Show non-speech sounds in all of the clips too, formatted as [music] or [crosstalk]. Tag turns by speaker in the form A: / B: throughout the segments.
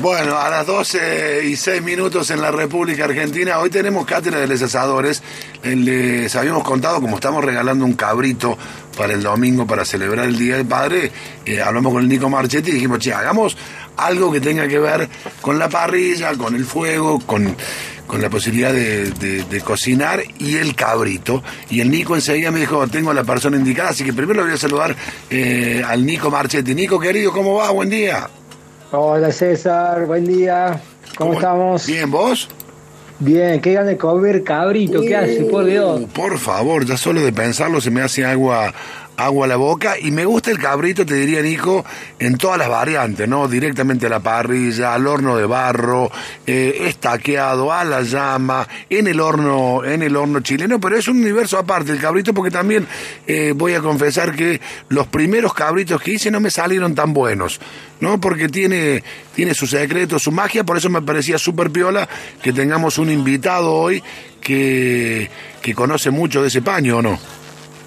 A: Bueno, a las 12 y 6 minutos en la República Argentina, hoy tenemos cátedra de los asadores. Eh, Les habíamos contado, como estamos regalando un cabrito para el domingo para celebrar el Día del Padre, eh, hablamos con el Nico Marchetti y dijimos, che, hagamos algo que tenga que ver con la parrilla, con el fuego, con, con la posibilidad de, cocinar y el cabrito. Y el Nico enseguida me dijo, tengo a la persona indicada, así que primero le voy a saludar eh, al Nico Marchetti. Nico, querido, ¿cómo va? Buen día.
B: Hola César, buen día. ¿Cómo, estamos?
A: Bien, ¿vos?
B: Bien, qué de comer cabrito, ¿qué hace? Por Dios.
A: Uh, Por favor, ya solo de pensarlo se me hace agua agua a la boca y me gusta el cabrito, te diría Nico, en todas las variantes, ¿no? Directamente a la parrilla, al horno de barro, eh, estaqueado, a la llama, en el horno, en el horno chileno, pero es un universo aparte el cabrito porque también eh, voy a confesar que los primeros cabritos que hice no me salieron tan buenos, ¿no? Porque tiene, tiene su secreto, su magia, por eso me parecía súper piola que tengamos un invitado hoy que, que conoce mucho de ese paño, ¿o no?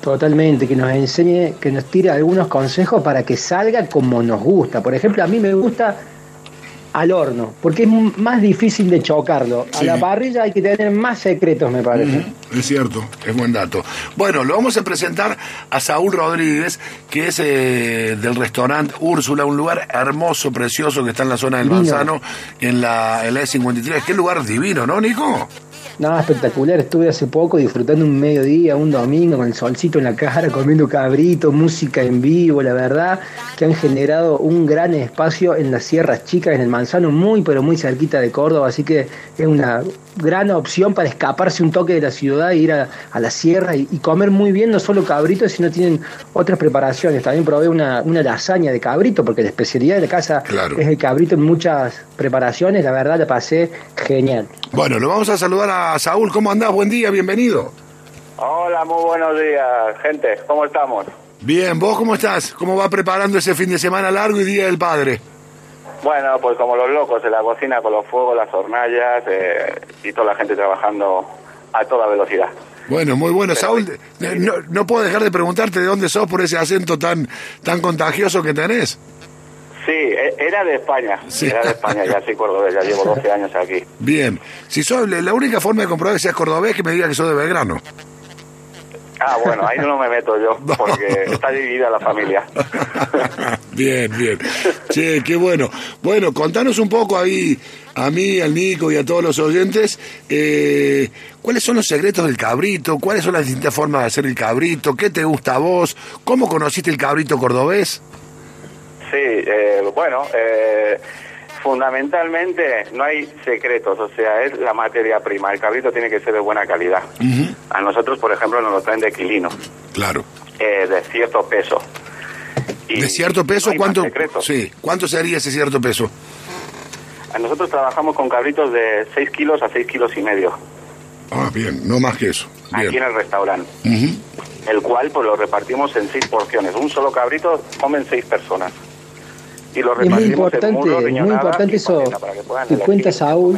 B: Totalmente, que nos enseñe, que nos tire algunos consejos para que salga como nos gusta. Por ejemplo, a mí me gusta al horno, porque es más difícil de chocarlo.
A: Sí.
B: A la parrilla hay que tener más secretos, me parece.
A: Es cierto, es buen dato. Bueno, lo vamos a presentar a Saúl Rodríguez, que es eh, del restaurante Úrsula, un lugar hermoso, precioso que está en la zona del. Manzano, en la, en la E53. Qué lugar divino, ¿no, Nico?
B: Nada, espectacular. Estuve hace poco disfrutando un mediodía, un domingo, con el solcito en la cara, comiendo cabrito, música en vivo. La verdad que han generado un gran espacio en las Sierras Chicas, en el Manzano, muy, pero muy cerquita de Córdoba. Así que es una gran opción para escaparse un toque de la ciudad e ir a, a la sierra y, y comer muy bien, no solo cabrito, sino tienen otras preparaciones. También probé una, una lasaña de cabrito, porque la especialidad de la casa
A: Claro.
B: es el cabrito en muchas preparaciones. La verdad la pasé genial.
A: Bueno, lo vamos a saludar a Saúl. ¿Cómo andás? Buen día, bienvenido.
C: Hola, muy buenos días, gente. ¿Cómo estamos?
A: Bien, ¿vos cómo estás? ¿Cómo va preparando ese fin de semana largo y Día del Padre?
C: Bueno, pues como los locos en la cocina con los fuegos, las hornallas eh, y toda la gente trabajando a toda velocidad.
A: Bueno, muy bueno.
C: Pero-
A: Saúl, eh, no, no puedo dejar de preguntarte de dónde sos por ese acento tan, tan contagioso que tenés.
C: Sí, e- era de España.
A: Sí.
C: Era de España, ya soy cordobés, ya llevo 12 años aquí.
A: Bien. Si sos, la única forma de comprobar que seas cordobés es que me diga que sos de Belgrano.
C: Ah, bueno, ahí no me meto yo, [laughs] porque está dividida la familia. [laughs]
A: bien, bien. Che, qué bueno. Bueno, contanos un poco ahí, a mí, al Nico y a todos los oyentes, eh, ¿cuáles son los secretos del cabrito? ¿Cuáles son las distintas formas de hacer el cabrito? ¿Qué te gusta a vos? ¿Cómo conociste el cabrito cordobés?
C: Sí, eh, bueno, eh, fundamentalmente no hay secretos, o sea, es la materia prima. El cabrito tiene que ser de buena calidad. A nosotros, por ejemplo, nos lo traen de quilino,
A: Claro.
C: eh, de cierto peso. Y
A: ¿De cierto peso
C: no
A: cuánto? Sí, ¿cuánto sería ese cierto peso?
C: A Nosotros trabajamos con cabritos de 6 kilos a 6 kilos y medio,
A: Ah, bien, no más que eso.
C: aquí en el restaurante, el cual pues lo repartimos en seis porciones. Un solo cabrito comen seis personas. Y lo
B: Es muy
C: repartimos en
B: importante,
C: muslo,
B: muy importante eso
C: que
B: cuenta Saúl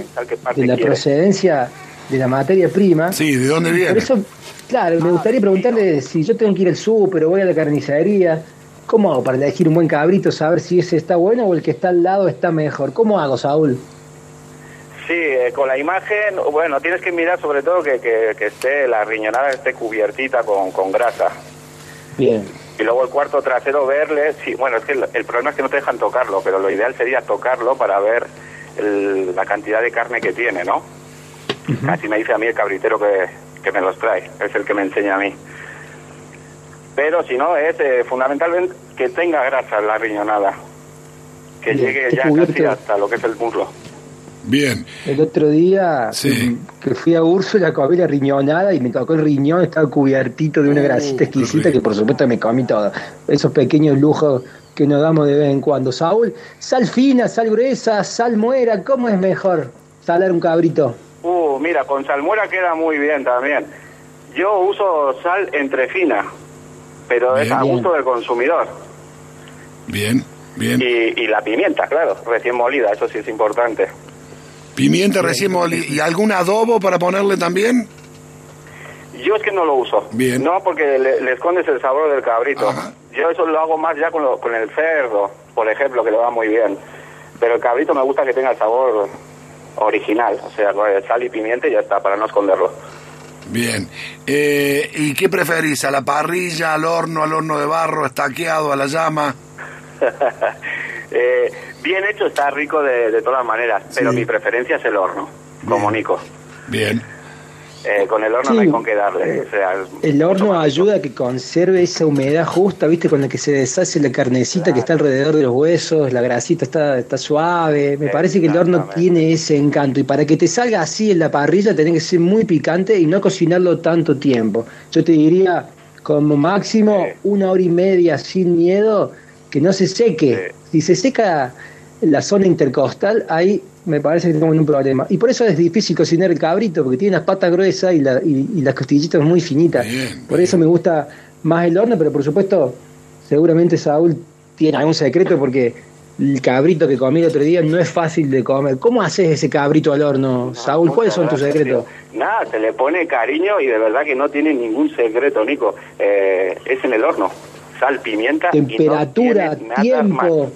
B: de la
C: quiere.
B: procedencia de la materia prima.
A: Sí, ¿de dónde viene?
B: Por eso, claro, me gustaría preguntarle si yo tengo que ir al súper o voy a la carnicería, ¿cómo hago para elegir un buen cabrito, saber si ese está bueno o el que está al lado está mejor? ¿Cómo hago, Saúl?
C: Sí, eh, con la imagen, bueno, tienes que mirar sobre todo que, que, que esté la riñonada esté cubiertita con, con grasa.
B: Bien,
C: Y luego el cuarto trasero verle, sí, bueno, es que el, el problema es que no te dejan tocarlo, pero lo ideal sería tocarlo para ver el- la cantidad de carne que tiene, ¿no? Así me dice a mí el cabritero que, que me los trae, es el que me enseña a mí. Pero si no, es eh, fundamentalmente que tenga grasa la riñonada, que llegue ya casi hasta lo que es el muslo.
A: Bien.
B: el otro día
A: Sí.
B: que fui a Úrsula comí la riñonada y me tocó el riñón, estaba cubiertito de una grasita exquisita que por supuesto me comí todo. Esos pequeños lujos que nos damos de vez en cuando. Saúl, sal fina, sal gruesa, sal muera, ¿cómo es mejor salar un cabrito?
C: Uh, mira, con salmuera queda muy bien también. Yo uso sal entre fina, pero es a gusto del consumidor.
A: Bien, bien.
C: Y, y la pimienta, claro, recién molida, eso sí es importante.
A: Pimienta recién molida. ¿Y algún adobo para ponerle también?
C: Yo es que no lo uso.
A: Bien.
C: No, porque le, le escondes el sabor del cabrito.
A: Ajá.
C: Yo eso lo hago más ya con, lo- con el cerdo, por ejemplo, que le va muy bien. Pero el cabrito me gusta que tenga el sabor original, o sea, con sal y pimienta y ya está, para no esconderlo.
A: Bien. Eh, ¿Y qué preferís? ¿A la parrilla, al horno, al horno de barro, estaqueado, a la llama? [laughs]
C: Eh, bien hecho está rico de, de todas maneras, pero
A: Sí.
C: mi preferencia es el horno, como. Nico.
A: Bien.
C: Eh, con el horno
B: Sí,
C: no hay con qué darle. o sea, es
B: El horno ayuda a que conserve esa humedad justa, ¿viste? Con la que se deshace la carnecita que está alrededor de los huesos, la grasita está, está suave. Me parece que el horno tiene ese encanto. Y para que te salga así en la parrilla, tenés que ser muy picante y no cocinarlo tanto tiempo. Yo te diría, como máximo,
C: Sí.
B: una hora y media sin miedo, que no se seque. Si se seca la zona intercostal, ahí me parece que tenemos un problema. Y por eso es difícil cocinar el cabrito, porque tiene las patas gruesas y, la- y- y las costillitas muy finitas.
A: Bien,
B: por eso me gusta más el horno, pero por supuesto, seguramente Saúl tiene algún secreto, porque el cabrito que comí el otro día no es fácil de comer. ¿Cómo haces ese cabrito al horno, Saúl? ¿Cuáles son tus secretos?
C: Nada, se le pone cariño y de verdad que no tiene ningún secreto, Nico. Eh, es en el horno. Sal, pimienta. y no
B: Temperatura, tiempo,
C: más. El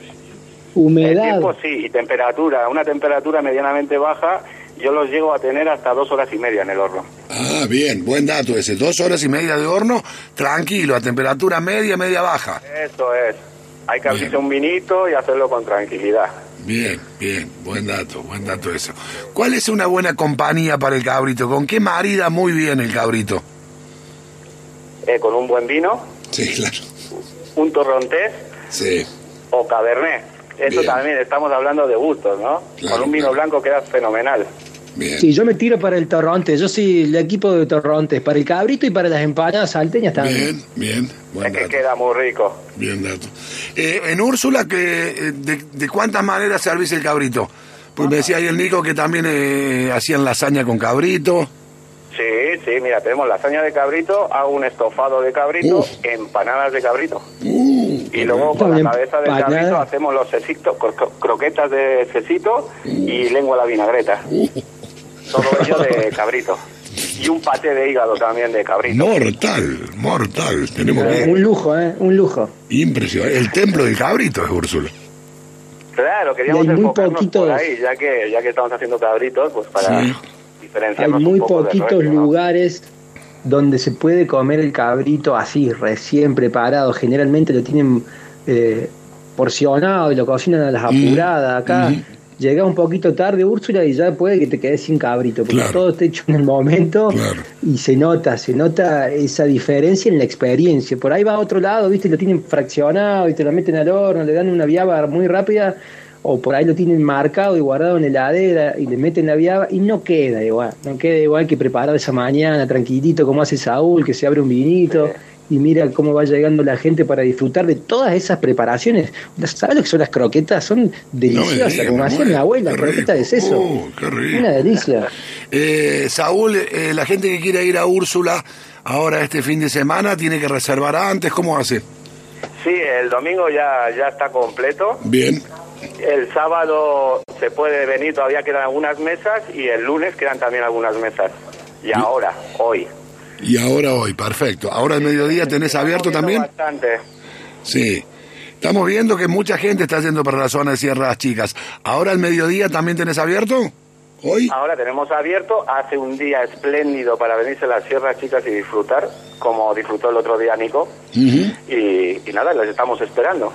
B: humedad.
C: tiempo sí, y temperatura. Una temperatura medianamente baja, yo los llego a tener hasta dos horas y media en el horno.
A: Ah, bien, buen dato ese. Dos horas y media de horno, tranquilo, a temperatura media, media baja.
C: Eso es. Hay que abrirse un vinito y hacerlo con tranquilidad.
A: Bien, bien, buen dato, buen dato eso. ¿Cuál es una buena compañía para el cabrito? ¿Con qué marida muy bien el cabrito?
C: Eh, con un buen vino,
A: Sí, [laughs] claro.
C: Un torrontés
A: Sí,
C: o cabernet. Eso
A: Bien.
C: también estamos hablando de gustos, ¿no?
A: Claro,
C: con un vino
A: claro.
C: blanco queda fenomenal.
A: bien.
B: Sí, yo me tiro para el torronte. Yo soy el equipo de torrontes, para el cabrito y para las empanadas salteñas también.
A: Bien, bien, buen
C: es que queda muy rico.
A: Bien dato. Eh, en Úrsula, que, eh, de, de cuántas maneras servís el cabrito? Pues me decía ahí el Nico que también eh, hacían lasaña con cabrito.
C: Sí, sí, mira, tenemos lasaña de cabrito, hago un estofado de cabrito,
A: Uf.
C: empanadas de cabrito.
A: Uh,
C: Y luego con la cabeza del
B: empanada.
C: cabrito hacemos los cro- cro- croquetas de cecito y lengua a la vinagreta. Todo ello de [laughs] cabrito. Y un paté de hígado también de cabrito.
A: mortal, mortal. Tenemos
B: Eh,
A: que...
B: Un lujo, ¿eh? Un lujo.
A: Impresionante. El templo del cabrito es Úrsula.
C: Claro, queríamos
B: Y hay muy
C: enfocarnos por ahí, ya que ya que estamos haciendo cabritos, pues para
A: Sí.
B: Hay muy
C: un poco del
B: poquitos
C: resto, ¿no?
B: lugares donde se puede comer el cabrito así, recién preparado. Generalmente lo tienen eh, porcionado y lo cocinan a las apuradas. Acá
A: ujú.
B: llega un poquito tarde, Úrsula, y ya puede que te quedes sin cabrito, porque
A: Claro.
B: todo está hecho en el momento
A: Claro.
B: y se nota, se nota esa diferencia en la experiencia. Por ahí va a otro lado, ¿viste? Lo tienen fraccionado y te lo meten al horno, le dan una viaba muy rápida. O por ahí lo tienen marcado y guardado en la heladera y le meten la viaba y no queda igual. No queda igual que preparado esa mañana, tranquilito, como hace Saúl, que se abre un vinito y mira cómo va llegando la gente para disfrutar de todas esas preparaciones. ¿Sabes lo que son las croquetas? Son
A: No
B: deliciosas, como hacía mi abuela,
A: Qué
B: croqueta de seso.
A: Qué rico.
B: Una delicia.
A: Eh, Saúl, eh, la gente que quiera ir a Úrsula ahora este fin de semana tiene que reservar antes. ¿Cómo hace?
C: Sí, el domingo ya, ya está completo.
A: Bien.
C: El sábado se puede venir, todavía quedan algunas mesas y el lunes quedan también algunas mesas. Y ahora, hoy.
A: Y ahora hoy, perfecto. Ahora al mediodía tenés abierto también.
C: Bastante.
A: Sí. Estamos viendo que mucha gente está yendo para la zona de Sierras Chicas. Ahora al mediodía también tenés abierto. Hoy.
C: Ahora tenemos abierto, hace un día espléndido para venirse a las sierras chicas y disfrutar, como disfrutó el otro día Nico. Y, y nada, los estamos esperando.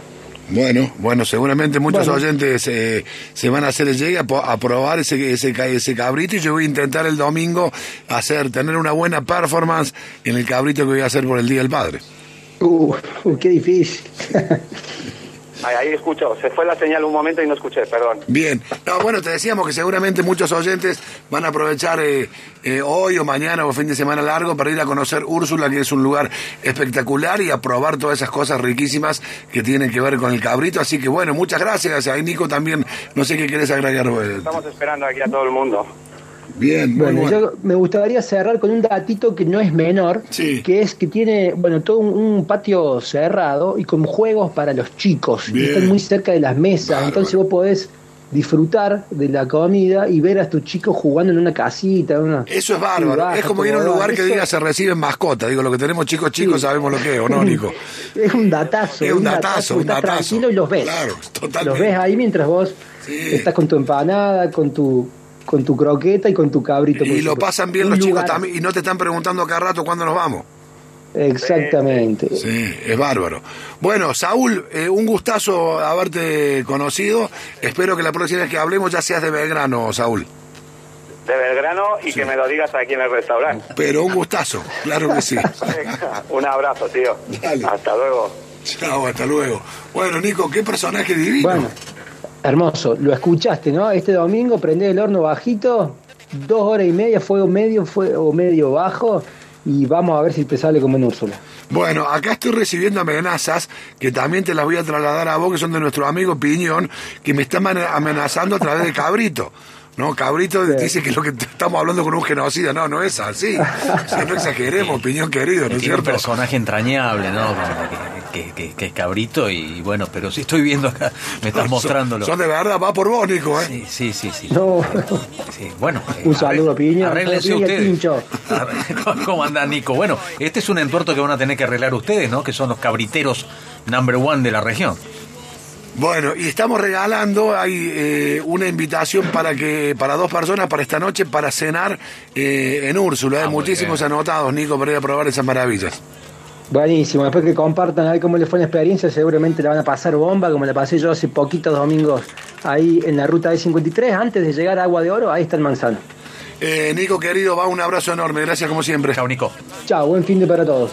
A: Bueno, bueno, seguramente muchos
B: Bueno.
A: oyentes eh, se van a hacer el llegue a, probar ese, ese, ese cabrito y yo voy a intentar el domingo hacer, tener una buena performance en el cabrito que voy a hacer por el Día del Padre.
B: Uh, uh, qué difícil. [laughs]
C: Ahí, ahí escucho, se fue la señal un momento y no escuché, perdón.
A: Bien, no, bueno, te decíamos que seguramente muchos oyentes van a aprovechar eh, eh, hoy o mañana o fin de semana largo para ir a conocer Úrsula, que es un lugar espectacular y a probar todas esas cosas riquísimas que tienen que ver con el cabrito. Así que bueno, muchas gracias. Ahí Nico también, no sé qué querés agregar.
C: Estamos esperando aquí a todo el mundo.
A: Bien, muy
B: Bueno,
A: bueno.
B: yo me gustaría cerrar con un datito que no es menor,
A: Sí.
B: que es que tiene, bueno, todo un, un patio cerrado y con juegos para los chicos. Y
A: Bien.
B: están muy cerca de las mesas,
A: Bárbaro.
B: entonces vos podés disfrutar de la comida y ver a tus chicos jugando en una casita. Una,
A: Eso es bárbaro.
B: baja,
A: es como ir a un lugar que
B: eso
A: diga se reciben mascotas. Digo, lo que tenemos chicos chicos
B: Sí.
A: sabemos lo que es, ¿o no, [laughs] Nico?
B: Es un datazo.
A: Es un datazo, un
B: estás
A: datazo.
B: tranquilo y los ves.
A: Claro, [laughs] totalmente.
B: Los ves ahí mientras vos
A: Sí.
B: estás con tu empanada, con tu con tu croqueta y con tu cabrito.
A: Y lo
B: supuesto.
A: pasan bien
B: Un
A: los chicos también. Y no te están preguntando cada rato cuándo nos vamos.
B: Exactamente.
A: Sí, es bárbaro. Bueno, Saúl, eh, un gustazo haberte conocido. Espero que la próxima vez que hablemos ya seas de Belgrano, Saúl.
C: De Belgrano y que me lo digas aquí en el restaurante.
A: Pero un gustazo, claro que sí.
C: Un abrazo, tío.
A: Dale.
C: Hasta luego.
A: Chao, hasta luego. Bueno, Nico, qué personaje divino.
B: Bueno, hermoso. Lo escuchaste, ¿no? Este domingo prendé el horno bajito, dos horas y media, fuego medio fuego medio bajo, y vamos a ver si te sale como en.
A: Bueno, acá estoy recibiendo amenazas que también te las voy a trasladar a vos, que son de nuestro amigo Piñón, que me está amenazando a través de Cabrito. No, Cabrito dice que lo que estamos hablando con un genocida. No, no es así. O sea, no exageremos, [laughs] Piñón querido, ¿no es
D: un personaje entrañable, ¿no? Que, que- es cabrito y bueno, pero sí estoy viendo acá, [laughs] me estás
A: Son-
D: mostrándolo.
A: Son de verdad, va por vos, Nico, ¿eh?
D: Sí, sí, sí, sí.
B: No,
D: Sí, bueno. [laughs] eh,
B: Un saludo a Piña,
D: Arréglense
B: Piña,
D: ustedes. ¿Cómo anda Nico? Bueno, este es un entuerto que van a tener que arreglar ustedes, ¿no? Que son los cabriteros number one de la región.
A: Bueno, y estamos regalando, hay eh, una invitación para que para dos personas para esta noche para cenar eh, en Úrsula. Hay
D: Ah, muy
A: muchísimos
D: bien.
A: anotados, Nico, para ir a probar esas maravillas.
B: buenísimo. Después que compartan ahí cómo les fue la experiencia, seguramente la van a pasar bomba, como la pasé yo hace poquitos domingos ahí en la ruta E53, antes de llegar a Agua de Oro, ahí está el manzano.
A: Eh, Nico, querido, va un abrazo enorme. Gracias como siempre.
D: Chao, Nico.
B: Chao, buen fin de para todos.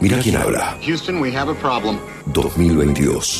E: Mira quién habla.
F: Houston, we have a problem.
E: 2022.